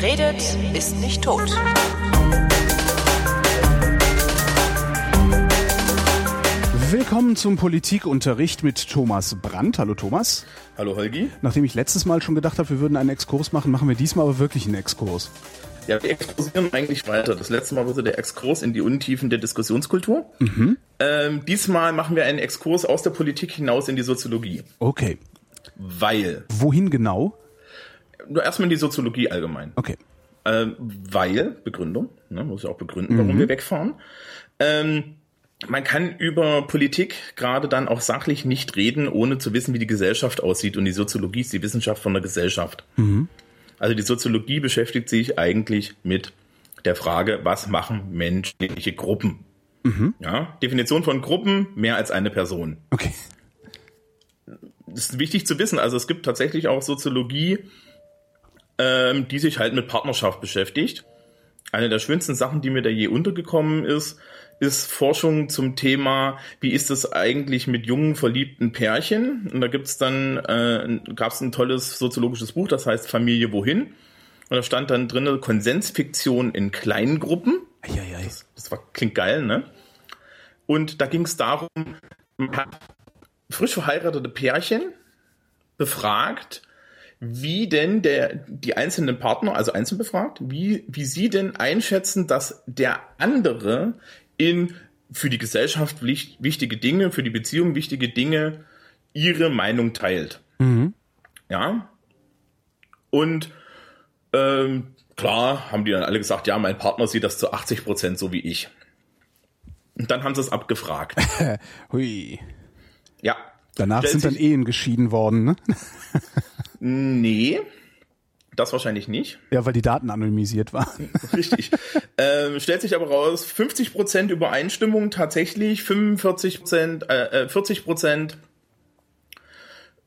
Wer redet, ist nicht tot. Willkommen zum Politikunterricht mit Thomas Brandt. Hallo Thomas. Hallo Holgi. Nachdem ich letztes Mal schon gedacht habe, wir würden einen Exkurs machen, machen wir diesmal aber wirklich einen Exkurs. Ja, wir exkursieren eigentlich weiter. Das letzte Mal war so der Exkurs in die Untiefen der Diskussionskultur. Mhm. Ähm, diesmal machen wir einen Exkurs aus der Politik hinaus in die Soziologie. Okay. Weil, Wohin genau? Nur erstmal in die Soziologie allgemein. Okay. Ähm, weil, Begründung, ne, muss ja auch begründen, warum wir wegfahren. Ähm, man kann über Politik gerade dann auch sachlich nicht reden, ohne zu wissen, wie die Gesellschaft aussieht. Und die Soziologie ist die Wissenschaft von der Gesellschaft. Also die Soziologie beschäftigt sich eigentlich mit der Frage, was machen menschliche Gruppen? Ja, Definition von Gruppen, mehr als eine Person. Okay. Das ist wichtig zu wissen. Also es gibt tatsächlich auch Soziologie, ähm, die sich halt mit Partnerschaft beschäftigt. Eine der schönsten Sachen, die mir da je untergekommen ist, ist Forschung zum Thema, wie ist es eigentlich mit jungen verliebten Pärchen? Und da gibt's dann, äh, gab es ein tolles soziologisches Buch, das heißt Familie wohin? Und da stand dann drin Konsensfiktion in kleinen Gruppen. Eieiei. Das war, klingt geil, ne? Und da ging es darum, man hat frisch verheiratete Pärchen befragt, wie denn der, die einzelnen Partner, also einzeln befragt, wie, wie sie denn einschätzen, dass der andere in für die Gesellschaft wich- wichtige Dinge, für die Beziehung wichtige Dinge ihre Meinung teilt. Ja. Und ähm, klar haben die dann alle gesagt, ja, mein Partner sieht das zu 80 Prozent so wie ich. Und dann haben sie es abgefragt. Hui. Ja. Danach sind dann Ehen geschieden worden, ne? Nee, das wahrscheinlich nicht. Ja, weil die Daten anonymisiert waren. Richtig. ähm, stellt sich aber raus, 50% Übereinstimmung tatsächlich, 45%, äh, äh, 40%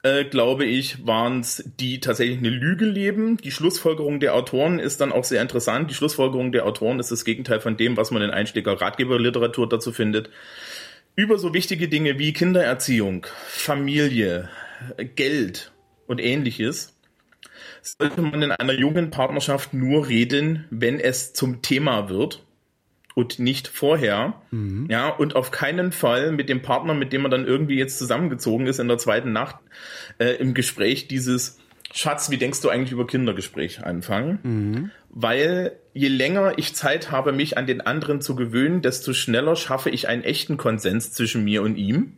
äh, glaube ich, waren es, die tatsächlich eine Lüge leben. Die Schlussfolgerung der Autoren ist dann auch sehr interessant. Die Schlussfolgerung der Autoren ist das Gegenteil von dem, was man in Einsteiger-Ratgeberliteratur dazu findet. Über so wichtige Dinge wie Kindererziehung, Familie, äh, Geld und ähnliches sollte man in einer jungen Partnerschaft nur reden, wenn es zum Thema wird und nicht vorher. Ja, und auf keinen Fall mit dem Partner, mit dem man dann irgendwie jetzt zusammengezogen ist in der zweiten Nacht, äh, im Gespräch dieses Schatz, wie denkst du eigentlich über Kindergespräch anfangen? Weil je länger ich Zeit habe, mich an den anderen zu gewöhnen, desto schneller schaffe ich einen echten Konsens zwischen mir und ihm.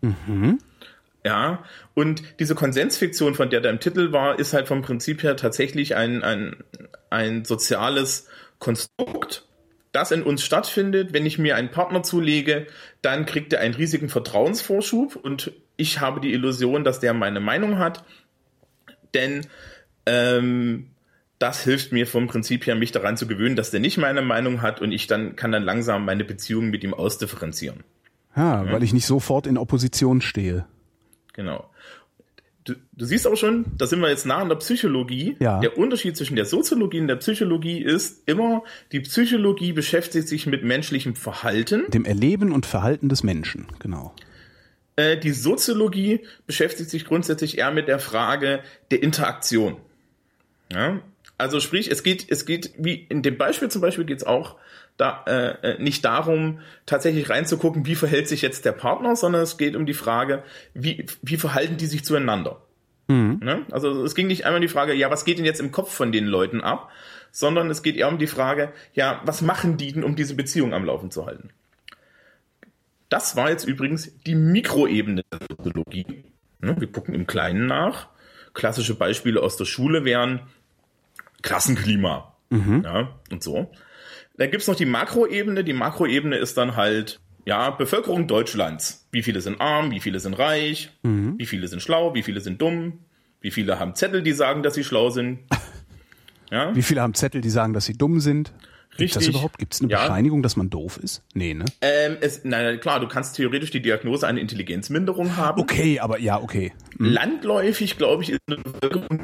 Ja, und diese Konsensfiktion, von der da im Titel war, ist halt vom Prinzip her tatsächlich ein, ein, ein soziales Konstrukt, das in uns stattfindet. Wenn ich mir einen Partner zulege, dann kriegt er einen riesigen Vertrauensvorschub und ich habe die Illusion, dass der meine Meinung hat. Denn ähm, das hilft mir vom Prinzip her, mich daran zu gewöhnen, dass der nicht meine Meinung hat und ich dann kann dann langsam meine Beziehung mit ihm ausdifferenzieren. Ja, weil ich nicht sofort in Opposition stehe. Genau. Du, du siehst auch schon, da sind wir jetzt nah an der Psychologie. Ja. Der Unterschied zwischen der Soziologie und der Psychologie ist immer, die Psychologie beschäftigt sich mit menschlichem Verhalten. Dem Erleben und Verhalten des Menschen, genau. Äh, die Soziologie beschäftigt sich grundsätzlich eher mit der Frage der Interaktion. Ja? Also sprich, es geht, es geht, wie in dem Beispiel zum Beispiel geht es auch da, äh, äh, nicht darum, tatsächlich reinzugucken, wie verhält sich jetzt der Partner, sondern es geht um die Frage, wie, wie verhalten die sich zueinander. Ne? Also es ging nicht einmal um die Frage, ja, was geht denn jetzt im Kopf von den Leuten ab, sondern es geht eher um die Frage, ja, was machen die denn, um diese Beziehung am Laufen zu halten? Das war jetzt übrigens die Mikroebene der Soziologie. Ne, Wir gucken im Kleinen nach. Klassische Beispiele aus der Schule wären Klassenklima ja, und so. Dann gibt's noch die Makroebene. Die Makroebene ist dann halt, ja, Bevölkerung Deutschlands. Wie viele sind arm, wie viele sind reich, wie viele sind schlau, wie viele sind dumm, wie viele haben Zettel, die sagen, dass sie schlau sind. Ja, Wie viele haben Zettel, die sagen, dass sie dumm sind? Gibt's das Richtig. überhaupt? Gibt es eine Ja. Bescheinigung, dass man doof ist? Nee, ne? ähm, es, nein, klar, du kannst theoretisch die Diagnose eine Intelligenzminderung haben. Okay, aber ja, okay. Landläufig, glaube ich, ist eine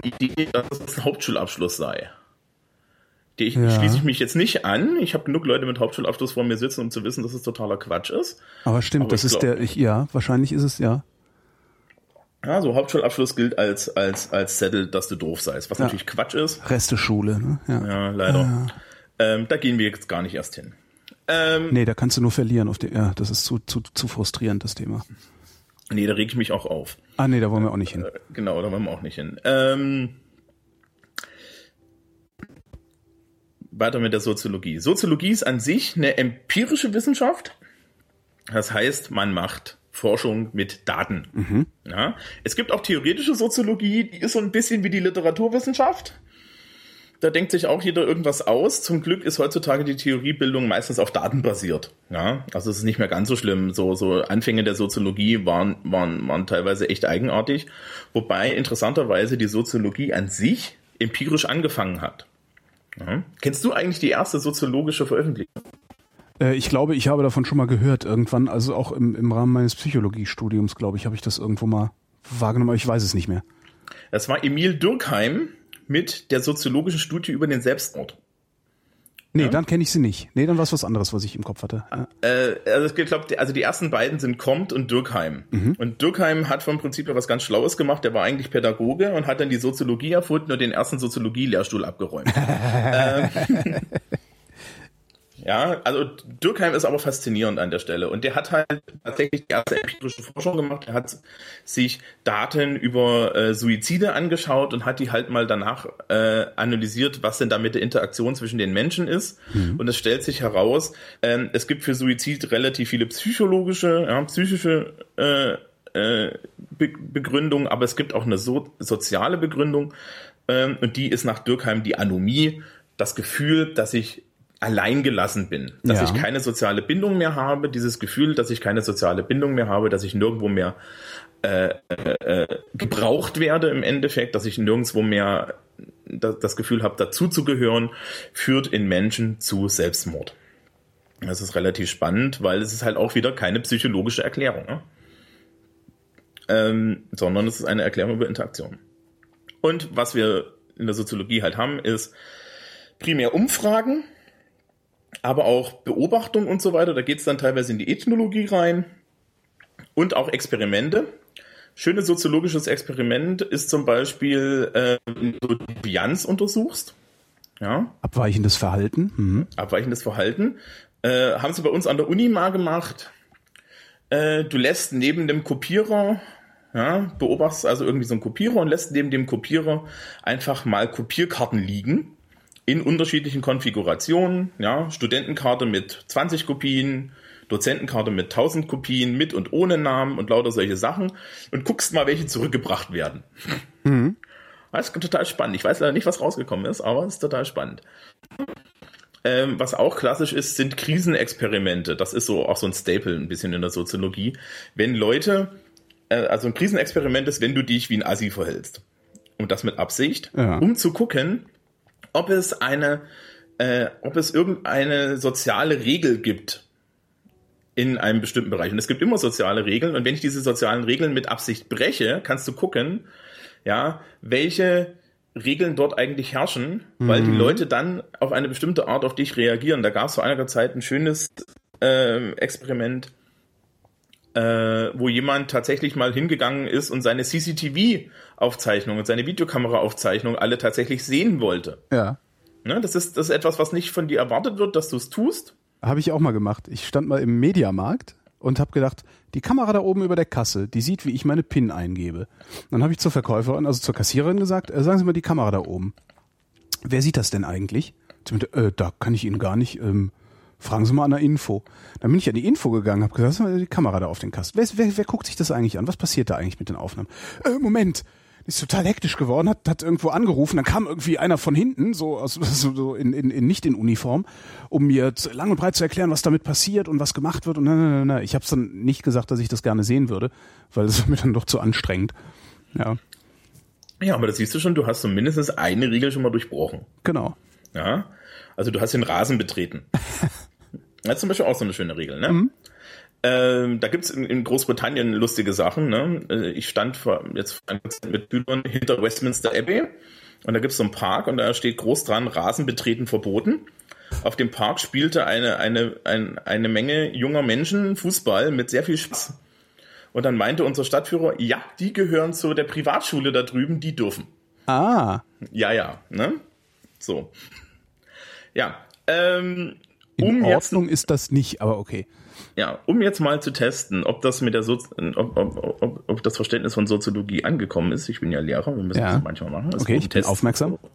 Idee, dass es ein Hauptschulabschluss sei. Die ich, Ja. schließe ich mich jetzt nicht an. Ich habe genug Leute mit Hauptschulabschluss vor mir sitzen, um zu wissen, dass es totaler Quatsch ist. Aber stimmt, Aber das ist glaub- der, ich, ja, wahrscheinlich ist es ja. Ja, so Hauptschulabschluss gilt als, als, als Zettel, dass du doof seist, was Ja. natürlich Quatsch ist. Reste Schule, ne? Ja. Ja, leider. Ähm, da gehen wir jetzt gar nicht erst hin. Ähm, Nee, da kannst du nur verlieren auf die, ja, das ist zu, zu, zu frustrierend, das Thema. nee, da reg ich mich auch auf. Ah, nee, da wollen wir auch nicht hin. Genau, da wollen wir auch nicht hin. Ähm, weiter mit der Soziologie. Soziologie ist an sich eine empirische Wissenschaft. Das heißt, man macht Forschung mit Daten. Ja. Es gibt auch theoretische Soziologie, die ist so ein bisschen wie die Literaturwissenschaft. Da denkt sich auch jeder irgendwas aus. Zum Glück ist heutzutage die Theoriebildung meistens auf Daten basiert. Ja, also es ist nicht mehr ganz so schlimm. So, so Anfänge der Soziologie waren, waren, waren teilweise echt eigenartig. Wobei interessanterweise die Soziologie an sich empirisch angefangen hat. Ja. Kennst du eigentlich die erste soziologische Veröffentlichung? Äh, ich glaube, ich habe davon schon mal gehört irgendwann, also auch im, im Rahmen meines Psychologiestudiums, glaube ich, habe ich das irgendwo mal wahrgenommen, aber ich weiß es nicht mehr. Das war Emil Durkheim mit der soziologischen Studie über den Selbstmord. Nee, dann kenne ich sie nicht. Nee, dann war es was anderes, was ich im Kopf hatte. Ja. Äh, also ich glaube, also die ersten beiden sind Comte und Durkheim. Und Durkheim hat vom Prinzip her was ganz Schlaues gemacht. Der war eigentlich Pädagoge und hat dann die Soziologie erfunden und den ersten Soziologie-Lehrstuhl abgeräumt. ähm, ja, also Durkheim ist aber faszinierend an der Stelle. Und der hat halt tatsächlich die erste empirische Forschung gemacht. Er hat sich Daten über äh, Suizide angeschaut und hat die halt mal danach äh, analysiert, was denn da mit der Interaktion zwischen den Menschen ist. Und es stellt sich heraus, ähm, es gibt für Suizid relativ viele psychologische, ja, psychische äh, äh, Be Begründung, aber es gibt auch eine so soziale Begründung ähm, und die ist nach Durkheim die Anomie, das Gefühl, dass ich allein gelassen bin, dass Ja. ich keine soziale Bindung mehr habe, dieses Gefühl, dass ich keine soziale Bindung mehr habe, dass ich nirgendwo mehr äh, äh, gebraucht werde im Endeffekt, dass ich nirgendwo mehr das, das Gefühl habe, dazuzugehören, führt in Menschen zu Selbstmord. Das ist relativ spannend, weil es ist halt auch wieder keine psychologische Erklärung. Ne? ähm, sondern es ist eine Erklärung über Interaktion. Und was wir in der Soziologie halt haben, ist primär Umfragen, aber auch Beobachtung und so weiter. Da geht es dann teilweise in die Ethnologie rein und auch Experimente. Schönes soziologisches Experiment ist zum Beispiel, äh, wenn du die Bianz untersuchst. Ja, Abweichendes Verhalten. Mhm. abweichendes Verhalten. Äh, haben sie bei uns an der Uni mal gemacht. Äh, du lässt neben dem Kopierer, ja, beobachtest also irgendwie so einen Kopierer und lässt neben dem Kopierer einfach mal Kopierkarten liegen in unterschiedlichen Konfigurationen. Ja, Studentenkarte mit 20 Kopien, Dozentenkarte mit 1000 Kopien, mit und ohne Namen und lauter solche Sachen und guckst mal, welche zurückgebracht werden. Das ist total spannend. Ich weiß leider nicht, was rausgekommen ist, aber es ist total spannend. Ähm, was auch klassisch ist, sind Krisenexperimente. Das ist so auch so ein Staple ein bisschen in der Soziologie. Wenn Leute, äh, also ein Krisenexperiment ist, wenn du dich wie ein Assi verhältst. Und das mit Absicht, Ja. um zu gucken, ob es eine, äh, ob es irgendeine soziale Regel gibt in einem bestimmten Bereich. Und es gibt immer soziale Regeln. Und wenn ich diese sozialen Regeln mit Absicht breche, kannst du gucken, ja, welche Regeln dort eigentlich herrschen, weil die Leute dann auf eine bestimmte Art auf dich reagieren. Da gab es vor einiger Zeit ein schönes ähm, Experiment, äh, wo jemand tatsächlich mal hingegangen ist und seine CCTV-Aufzeichnung und seine Videokamera-Aufzeichnung alle tatsächlich sehen wollte. Ja. Ne? Das, ist, das ist etwas, was nicht von dir erwartet wird, dass du es tust. Habe ich auch mal gemacht. Ich stand mal im Mediamarkt und habe gedacht, die Kamera da oben über der Kasse, die sieht, wie ich meine PIN eingebe. Dann habe ich zur Verkäuferin, also zur Kassiererin gesagt, äh, sagen Sie mal die Kamera da oben. Wer sieht das denn eigentlich? Sie meinte, äh, da kann ich Ihnen gar nicht. Ähm, fragen Sie mal an der Info. Dann bin ich an die Info gegangen, habe gesagt, "Lass mal die Kamera da auf den Kasten. Wer, wer, wer guckt sich das eigentlich an? Was passiert da eigentlich mit den Aufnahmen? Äh, Moment. Ist total hektisch geworden, hat, hat irgendwo angerufen, dann kam irgendwie einer von hinten, so, aus, so, in, in, in nicht in Uniform, um mir zu, lang und breit zu erklären, was damit passiert und was gemacht wird. Und na, na, na, na. Ich habe dann nicht gesagt, dass ich das gerne sehen würde, weil das war mir dann doch zu anstrengend. Ja, Ja, aber das siehst du schon, du hast so mindestens eine Regel schon mal durchbrochen. genau. Ja, also du hast den Rasen betreten. Das ist zum Beispiel auch so eine schöne Regel, ne? Ähm, da gibt's in, in Großbritannien lustige Sachen. Ne? Äh, Ich stand vor, jetzt mit Schülern hinter Westminster Abbey und da gibt's so einen Park und da steht groß dran, Rasen betreten verboten. Auf dem Park spielte eine, eine, ein, eine Menge junger Menschen Fußball mit sehr viel Spaß. Und dann meinte unser Stadtführer, ja, die gehören zu der Privatschule da drüben, die dürfen. Ah. Ja, ja, ne? So. Ja, ähm, in Ordnung jetzt, ist das nicht, aber okay. Ja, um jetzt mal zu testen, ob das mit der Sozi ob, ob, ob, ob, das Verständnis von Soziologie angekommen ist. Ich bin ja Lehrer, wir müssen ja. das manchmal machen. Das okay, ich bin aufmerksam.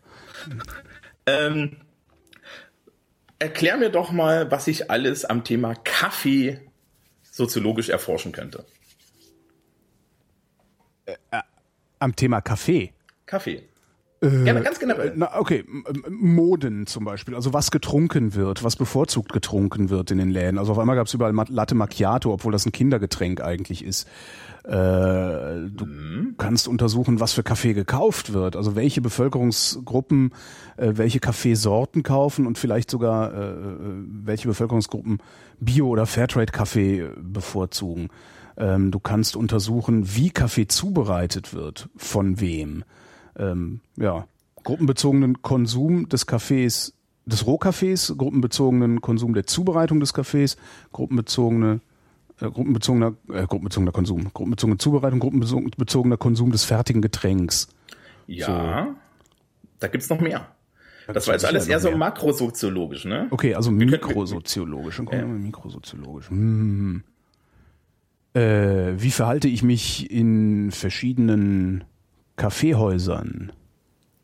Ähm, erklär mir doch mal, was ich alles am Thema Kaffee soziologisch erforschen könnte. Äh, äh, am Thema Kaffee? Kaffee. Äh, ja, ganz generell. Na, okay, Moden zum Beispiel, also was getrunken wird, was bevorzugt getrunken wird in den Läden. Also auf einmal gab es überall Latte Macchiato, obwohl das ein Kindergetränk eigentlich ist. Äh, du mhm. kannst untersuchen, was für Kaffee gekauft wird, also welche Bevölkerungsgruppen äh, welche Kaffeesorten kaufen und vielleicht sogar äh, welche Bevölkerungsgruppen Bio- oder Fairtrade-Kaffee bevorzugen. Ähm, du kannst untersuchen, wie Kaffee zubereitet wird, von wem ähm, ja, gruppenbezogenen Konsum des Kaffees, des Rohkaffees, gruppenbezogenen Konsum der Zubereitung des Kaffees, gruppenbezogene äh, gruppenbezogener, äh, gruppenbezogener Konsum, gruppenbezogene Zubereitung, gruppenbezogener Konsum des fertigen Getränks. Ja, so. da gibt's noch mehr. Das, das war jetzt alles eher so makrosoziologisch, ne? Okay, also mikrosoziologisch. Dann kommen wir mikrosoziologisch. Hm. Äh, wie verhalte ich mich in verschiedenen Kaffeehäusern.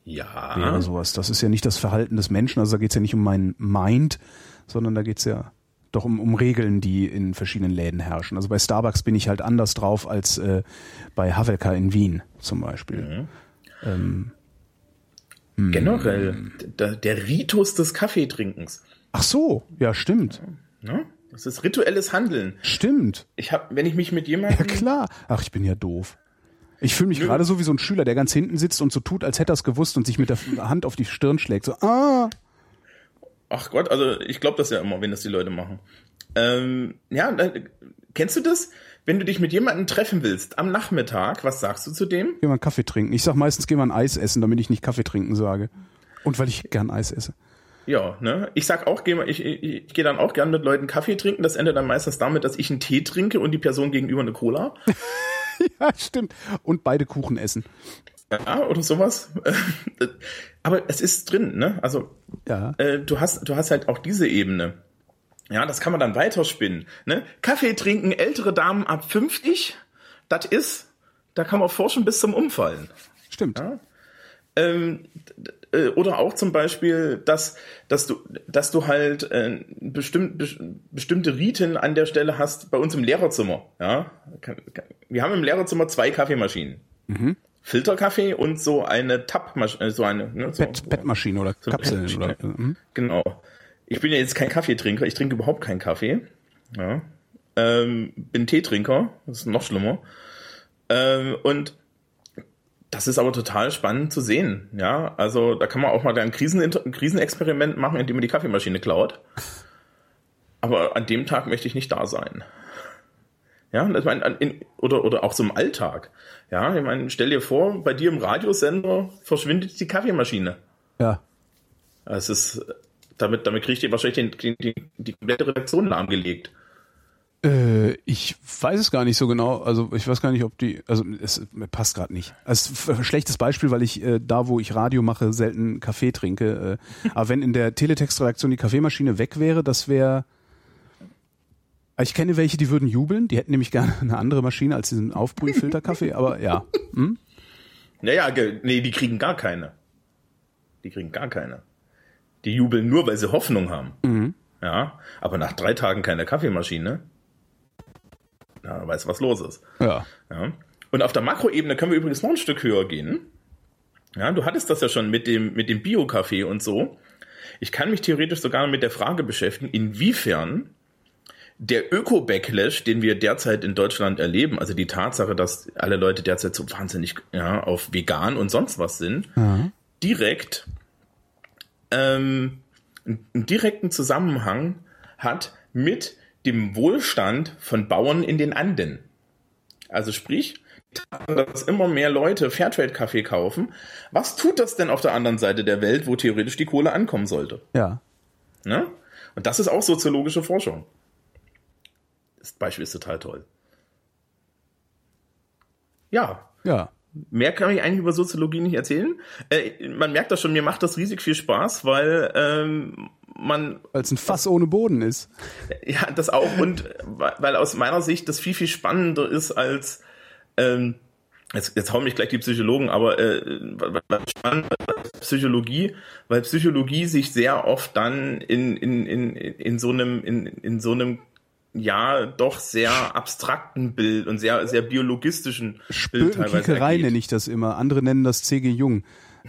Ja. Wäre sowas. Das ist ja nicht das Verhalten des Menschen, also da geht es ja nicht um mein Mind, sondern da geht es ja doch um, um Regeln, die in verschiedenen Läden herrschen. Also bei Starbucks bin ich halt anders drauf als äh, bei Havelka in Wien zum Beispiel. Mhm. Ähm, hm. Generell, der, der Ritus des Kaffeetrinkens. Ach so, ja, stimmt. Ja, das ist rituelles Handeln. Stimmt. Ich habe, wenn ich mich mit jemandem. Ja klar. Ach, ich bin ja doof. Ich fühle mich gerade so wie so ein Schüler, der ganz hinten sitzt und so tut, als hätte er es gewusst und sich mit der Hand auf die Stirn schlägt. So, ah. Ach Gott, also ich glaube das ja immer, wenn das die Leute machen. Ähm, ja, kennst du das? Wenn du dich mit jemandem treffen willst am Nachmittag, was sagst du zu dem? Geh mal einen Kaffee trinken. Ich sag meistens, geh mal ein Eis essen, damit ich nicht Kaffee trinken sage. Und weil ich gern Eis esse. Ja, ne? Ich sag auch, geh mal, ich, ich, ich gehe dann auch gern mit Leuten Kaffee trinken. Das endet dann meistens damit, dass ich einen Tee trinke und die Person gegenüber eine Cola. ja, stimmt. Und beide Kuchen essen. Ja, oder sowas. Aber es ist drin, ne? Also ja. äh, du hast, du hast halt auch diese Ebene. Ja, das kann man dann weiterspinnen. Ne? Kaffee trinken ältere Damen ab 50, das ist, da kann man forschen bis zum Umfallen. Stimmt. Ja? Ähm, äh, oder auch zum Beispiel, dass, dass du, dass du halt äh, bestimmt, bestimmte Riten an der Stelle hast bei uns im Lehrerzimmer. Ja, wir haben im Lehrerzimmer zwei Kaffeemaschinen. Mhm. Filterkaffee und so eine Tappmaschine, äh, so eine ne, so, Bett, Bettmaschine oder so Kapsel oder mhm. genau. Ich bin ja jetzt kein Kaffeetrinker, ich trinke überhaupt keinen Kaffee. Ja. Ähm, bin Teetrinker, das ist noch schlimmer. Ähm, und das ist aber total spannend zu sehen. Ja, also da kann man auch mal ein, Krisen ein Krisenexperiment machen, indem man die Kaffeemaschine klaut. Aber an dem Tag möchte ich nicht da sein. Ja, ich meine, in, oder, oder auch so im Alltag. Ja, ich meine, stell dir vor, bei dir im Radiosender verschwindet die Kaffeemaschine. Ja. Es ist, damit, damit kriegt ihr wahrscheinlich den, die, die komplette Redaktion lahmgelegt. Äh, ich weiß es gar nicht so genau. Also ich weiß gar nicht, ob die. Also es passt gerade nicht. Ist ein schlechtes Beispiel, weil ich äh, da, wo ich Radio mache, selten Kaffee trinke. Äh, aber wenn in der Teletextredaktion die Kaffeemaschine weg wäre, das wäre. Ich kenne welche, die würden jubeln. Die hätten nämlich gerne eine andere Maschine als diesen Aufbrühfilterkaffee. aber ja. Hm? Naja, nee, die kriegen gar keine. Die kriegen gar keine. Die jubeln nur, weil sie Hoffnung haben. Mhm. Ja, aber nach drei Tagen keine Kaffeemaschine na, weißt du, was los ist. Ja. ja. Und auf der Makroebene können wir übrigens noch ein Stück höher gehen. Ja, du hattest das ja schon mit dem, mit dem Bio-Kaffee und so. Ich kann mich theoretisch sogar mit der Frage beschäftigen, inwiefern der Öko-Backlash, den wir derzeit in Deutschland erleben, also die Tatsache, dass alle Leute derzeit so wahnsinnig ja, auf vegan und sonst was sind, mhm. direkt ähm, einen direkten Zusammenhang hat mit dem Wohlstand von Bauern in den Anden. Also sprich, dass immer mehr Leute Fairtrade-Kaffee kaufen. Was tut das denn auf der anderen Seite der Welt, wo theoretisch die Kohle ankommen sollte? Ja. Ne? Und das ist auch soziologische Forschung. Das Beispiel ist total toll. ja. Ja. Mehr kann ich eigentlich über Soziologie nicht erzählen. Äh, man merkt das schon, mir macht das riesig viel Spaß, weil ähm, man. Weil es ein Fass ohne Boden ist. Ja, das auch. Und weil aus meiner Sicht das viel, viel spannender ist als. Ähm, jetzt, jetzt hauen mich gleich die Psychologen, aber äh, spannend Psychologie, weil Psychologie sich sehr oft dann in, in, in, in so einem, in, in so einem ja doch sehr abstrakten Bild und sehr sehr biologistischen Bild teilweise nenne ich das immer. Andere nennen das C.G. Jung.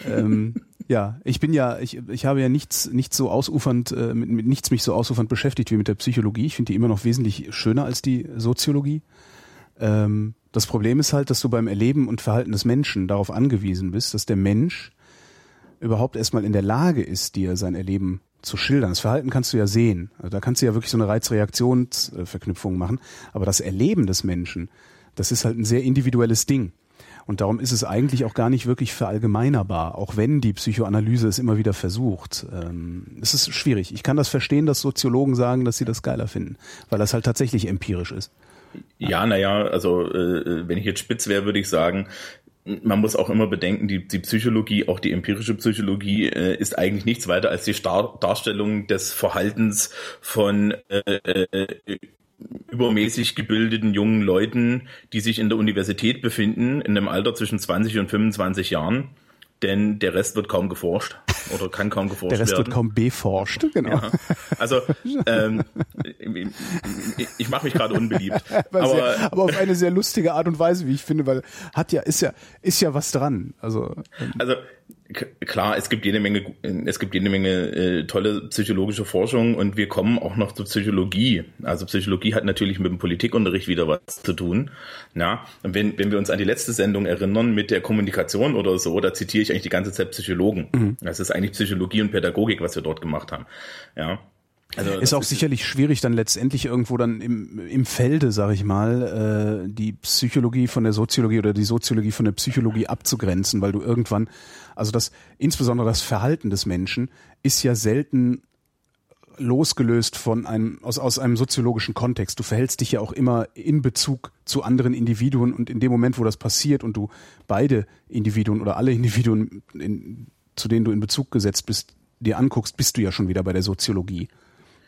ähm, ja, ich bin ja, ich, ich habe ja nichts, nichts so ausufernd, äh, mit, mit nichts mich so ausufernd beschäftigt wie mit der Psychologie. Ich finde die immer noch wesentlich schöner als die Soziologie. Ähm, das Problem ist halt, dass du beim Erleben und Verhalten des Menschen darauf angewiesen bist, dass der Mensch überhaupt erstmal in der Lage ist, dir sein Erleben zu schildern. Das Verhalten kannst du ja sehen. Also da kannst du ja wirklich so eine Reizreaktionsverknüpfung machen. Aber das Erleben des Menschen, das ist halt ein sehr individuelles Ding. Und darum ist es eigentlich auch gar nicht wirklich verallgemeinerbar, auch wenn die Psychoanalyse es immer wieder versucht. Ähm, es ist schwierig. Ich kann das verstehen, dass Soziologen sagen, dass sie das geiler finden, weil das halt tatsächlich empirisch ist. Ja, naja, also äh, wenn ich jetzt spitz wäre, würde ich sagen, man muss auch immer bedenken, die, die Psychologie, auch die empirische Psychologie, äh, ist eigentlich nichts weiter als die Star Darstellung des Verhaltens von äh, äh, übermäßig gebildeten jungen Leuten, die sich in der Universität befinden, in einem Alter zwischen 20 und 25 Jahren denn der Rest wird kaum geforscht oder kann kaum geforscht werden. Der Rest werden. wird kaum beforscht, genau. Ja. Also ähm, ich, ich mache mich gerade unbeliebt. aber, sehr, aber auf eine sehr lustige Art und Weise, wie ich finde, weil hat ja ist ja ist ja was dran. Also ähm, also klar, es gibt jede Menge, es gibt jede Menge äh, tolle psychologische Forschung und wir kommen auch noch zur Psychologie. Also Psychologie hat natürlich mit dem Politikunterricht wieder was zu tun. Ja, und wenn, wenn wir uns an die letzte Sendung erinnern mit der Kommunikation oder so, da zitiere ich eigentlich die ganze Zeit Psychologen. Mhm. Das ist eigentlich Psychologie und Pädagogik, was wir dort gemacht haben. Ja. Also ist auch ist sicherlich schwierig, dann letztendlich irgendwo dann im, im Felde, sag ich mal, äh, die Psychologie von der Soziologie oder die Soziologie von der Psychologie abzugrenzen, weil du irgendwann, also das, insbesondere das Verhalten des Menschen ist ja selten losgelöst von einem, aus, aus einem soziologischen Kontext. Du verhältst dich ja auch immer in Bezug zu anderen Individuen und in dem Moment, wo das passiert und du beide Individuen oder alle Individuen, in, zu denen du in Bezug gesetzt bist, dir anguckst, bist du ja schon wieder bei der Soziologie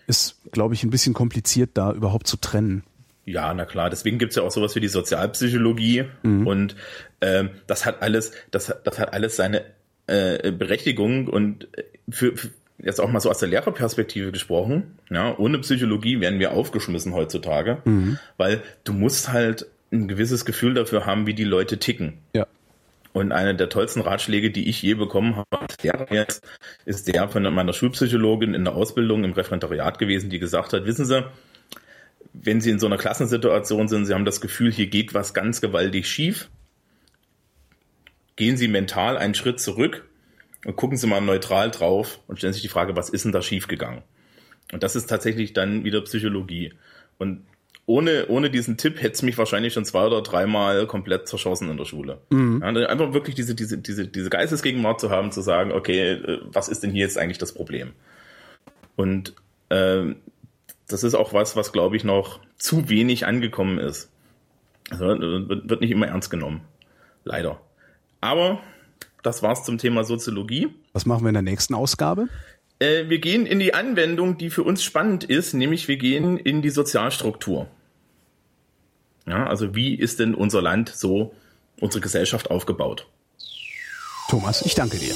ist, glaube ich, ein bisschen kompliziert, da überhaupt zu trennen. Ja, na klar. Deswegen gibt's ja auch sowas wie die Sozialpsychologie mhm. und ähm, das hat alles, das, das hat alles seine äh, Berechtigung und für, für jetzt auch mal so aus der Lehrerperspektive gesprochen, ja, ohne Psychologie werden wir aufgeschmissen heutzutage, mhm. weil du musst halt ein gewisses Gefühl dafür haben, wie die Leute ticken. Ja. Und einer der tollsten Ratschläge, die ich je bekommen habe, jetzt, ist der von meiner Schulpsychologin in der Ausbildung im Referendariat gewesen, die gesagt hat, wissen Sie, wenn Sie in so einer Klassensituation sind, Sie haben das Gefühl, hier geht was ganz gewaltig schief, gehen Sie mental einen Schritt zurück und gucken Sie mal neutral drauf und stellen sich die Frage, was ist denn da schiefgegangen? Und das ist tatsächlich dann wieder Psychologie. Und ohne, ohne diesen Tipp hätte es mich wahrscheinlich schon zwei oder dreimal komplett zerschossen in der Schule. Mhm. Ja, einfach wirklich diese, diese, diese, diese Geistesgegenwart zu haben, zu sagen, okay, äh, was ist denn hier jetzt eigentlich das Problem? Und äh, das ist auch was, was glaube ich noch zu wenig angekommen ist. Also wird nicht immer ernst genommen. Leider. Aber das war's zum Thema Soziologie. Was machen wir in der nächsten Ausgabe? Äh, wir gehen in die Anwendung, die für uns spannend ist, nämlich wir gehen in die Sozialstruktur. Ja, also wie ist denn unser Land so, unsere Gesellschaft aufgebaut? Thomas, ich danke dir.